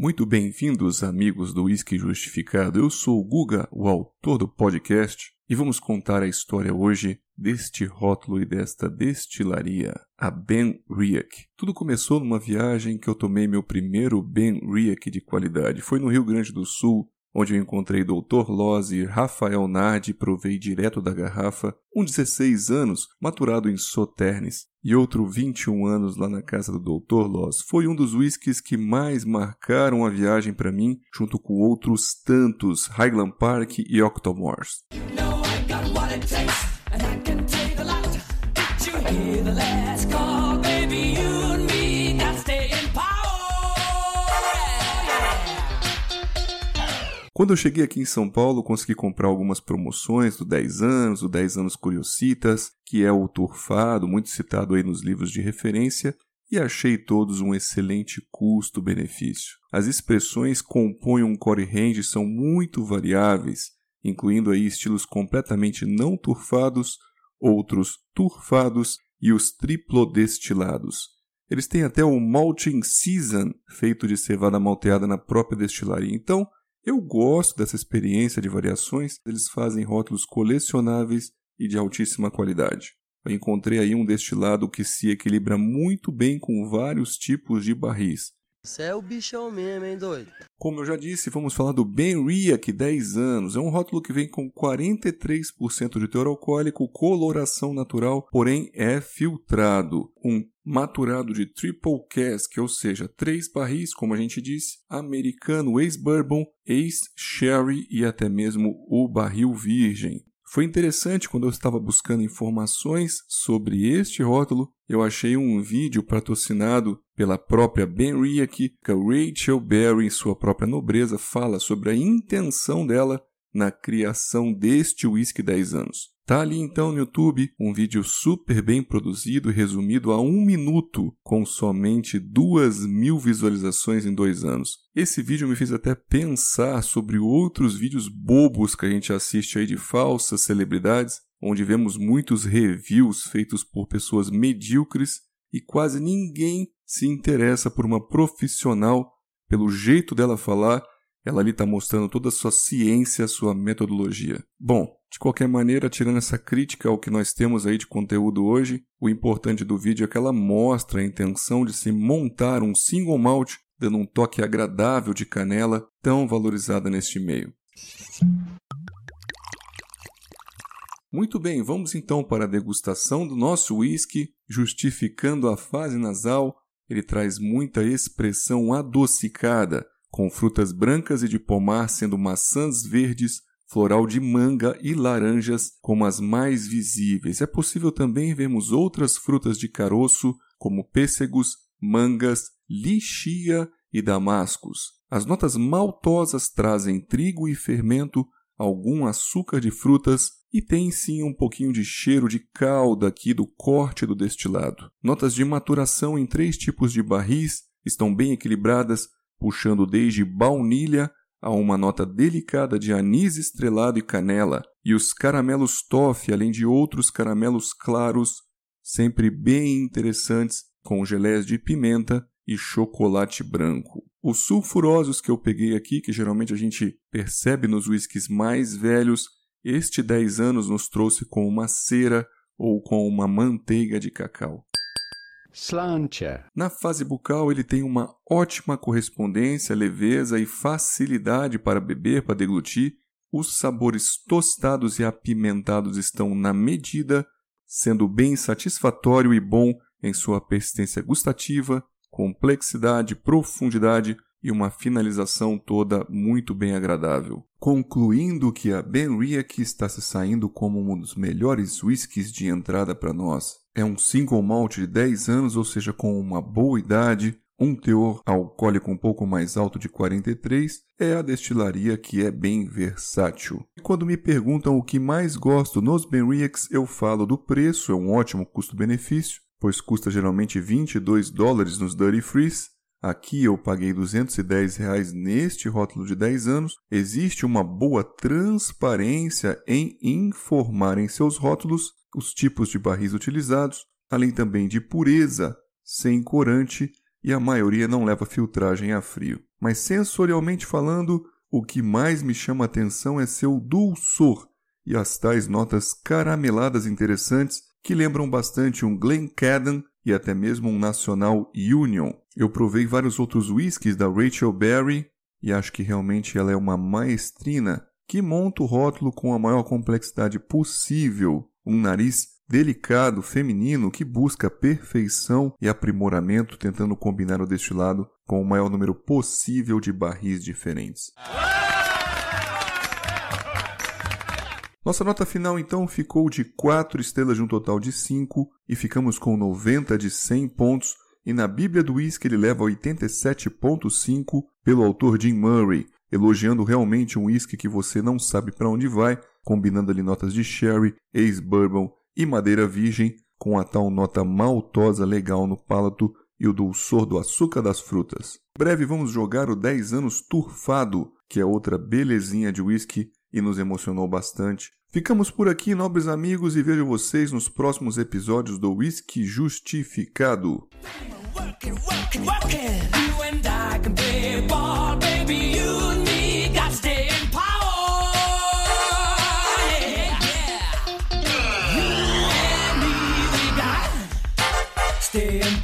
Muito bem-vindos, amigos do Whisky Justificado. Eu sou o Guga, o autor do podcast, e vamos contar a história hoje deste rótulo e desta destilaria, a Ben Riach. Tudo começou numa viagem que eu tomei meu primeiro Ben Riach de qualidade. Foi no Rio Grande do Sul, onde eu encontrei Dr. Loz e Rafael Nardi, provei direto da garrafa, um 16 anos, maturado em Soternes, e outro 21 anos lá na casa do Dr. Loz. Foi um dos whiskies que mais marcaram a viagem para mim, junto com outros tantos, Highland Park e Octomores. You know Quando eu cheguei aqui em São Paulo, consegui comprar algumas promoções do 10 anos, do 10 anos Curiositas, que é o turfado, muito citado aí nos livros de referência, e achei todos um excelente custo-benefício. As expressões compõem um core range são muito variáveis, incluindo aí estilos completamente não turfados, outros turfados e os triplodestilados. Eles têm até o malting season, feito de cevada malteada na própria destilaria. Então, eu gosto dessa experiência de variações, eles fazem rótulos colecionáveis e de altíssima qualidade. Eu encontrei aí um destilado que se equilibra muito bem com vários tipos de barris. Você é o bichão mesmo, hein, doido? Como eu já disse, vamos falar do Ben Riach 10 anos. É um rótulo que vem com 43% de teor alcoólico, coloração natural, porém é filtrado. Um maturado de triple cask, ou seja, três barris, como a gente disse, americano, ex-bourbon, ex-sherry e até mesmo o barril virgem. Foi interessante quando eu estava buscando informações sobre este rótulo, eu achei um vídeo patrocinado pela própria Ben Riach, que Rachel Berry, em sua própria nobreza, fala sobre a intenção dela na criação deste whisky 10 anos. Tá ali então no YouTube um vídeo super bem produzido resumido a um minuto, com somente duas mil visualizações em dois anos. Esse vídeo me fez até pensar sobre outros vídeos bobos que a gente assiste aí de falsas celebridades, onde vemos muitos reviews feitos por pessoas medíocres e quase ninguém se interessa por uma profissional pelo jeito dela falar ela ali está mostrando toda a sua ciência, a sua metodologia. Bom, de qualquer maneira, tirando essa crítica ao que nós temos aí de conteúdo hoje, o importante do vídeo é que ela mostra a intenção de se montar um single malt, dando um toque agradável de canela tão valorizada neste meio. Muito bem, vamos então para a degustação do nosso whisky, justificando a fase nasal. Ele traz muita expressão adocicada, com frutas brancas e de pomar sendo maçãs verdes, floral de manga e laranjas como as mais visíveis. É possível também vermos outras frutas de caroço, como pêssegos, mangas, lixia e damascos. As notas maltosas trazem trigo e fermento, algum açúcar de frutas e tem sim um pouquinho de cheiro de calda aqui do corte do destilado. Notas de maturação em três tipos de barris estão bem equilibradas, puxando desde baunilha a uma nota delicada de anis estrelado e canela, e os caramelos toffee, além de outros caramelos claros, sempre bem interessantes, com gelés de pimenta e chocolate branco. Os sulfurosos que eu peguei aqui, que geralmente a gente percebe nos whiskies mais velhos, este 10 anos nos trouxe com uma cera ou com uma manteiga de cacau. Slantia. Na fase bucal, ele tem uma ótima correspondência, leveza e facilidade para beber, para deglutir. Os sabores tostados e apimentados estão na medida, sendo bem satisfatório e bom em sua persistência gustativa, complexidade, profundidade e uma finalização toda muito bem agradável. Concluindo que a Ben Riach está se saindo como um dos melhores whiskies de entrada para nós. É um single malt de 10 anos, ou seja, com uma boa idade, um teor alcoólico um pouco mais alto de 43, é a destilaria que é bem versátil. E quando me perguntam o que mais gosto nos Ben Riachs, eu falo do preço, é um ótimo custo-benefício, pois custa geralmente 22 dólares nos Dirty Freeze, Aqui eu paguei 210 reais neste rótulo de 10 anos. Existe uma boa transparência em informar em seus rótulos os tipos de barris utilizados, além também de pureza, sem corante e a maioria não leva filtragem a frio. mas sensorialmente falando, o que mais me chama atenção é seu dulçor e as tais notas carameladas interessantes que lembram bastante um Glencairn e até mesmo um Nacional Union. Eu provei vários outros whiskies da Rachel Berry e acho que realmente ela é uma maestrina que monta o rótulo com a maior complexidade possível, um nariz delicado, feminino, que busca perfeição e aprimoramento, tentando combinar o destilado com o maior número possível de barris diferentes. Nossa nota final então ficou de 4 estrelas de um total de 5 e ficamos com 90 de 100 pontos e na Bíblia do Whisky ele leva 87.5 pelo autor Jim Murray, elogiando realmente um whisky que você não sabe para onde vai, combinando ali notas de sherry, ex-bourbon e madeira virgem com a tal nota maltosa legal no palato e o dulçor do açúcar das frutas. Breve vamos jogar o 10 anos turfado, que é outra belezinha de whisky e nos emocionou bastante. Ficamos por aqui, nobres amigos, e vejo vocês nos próximos episódios do Whisky Justificado. Stay.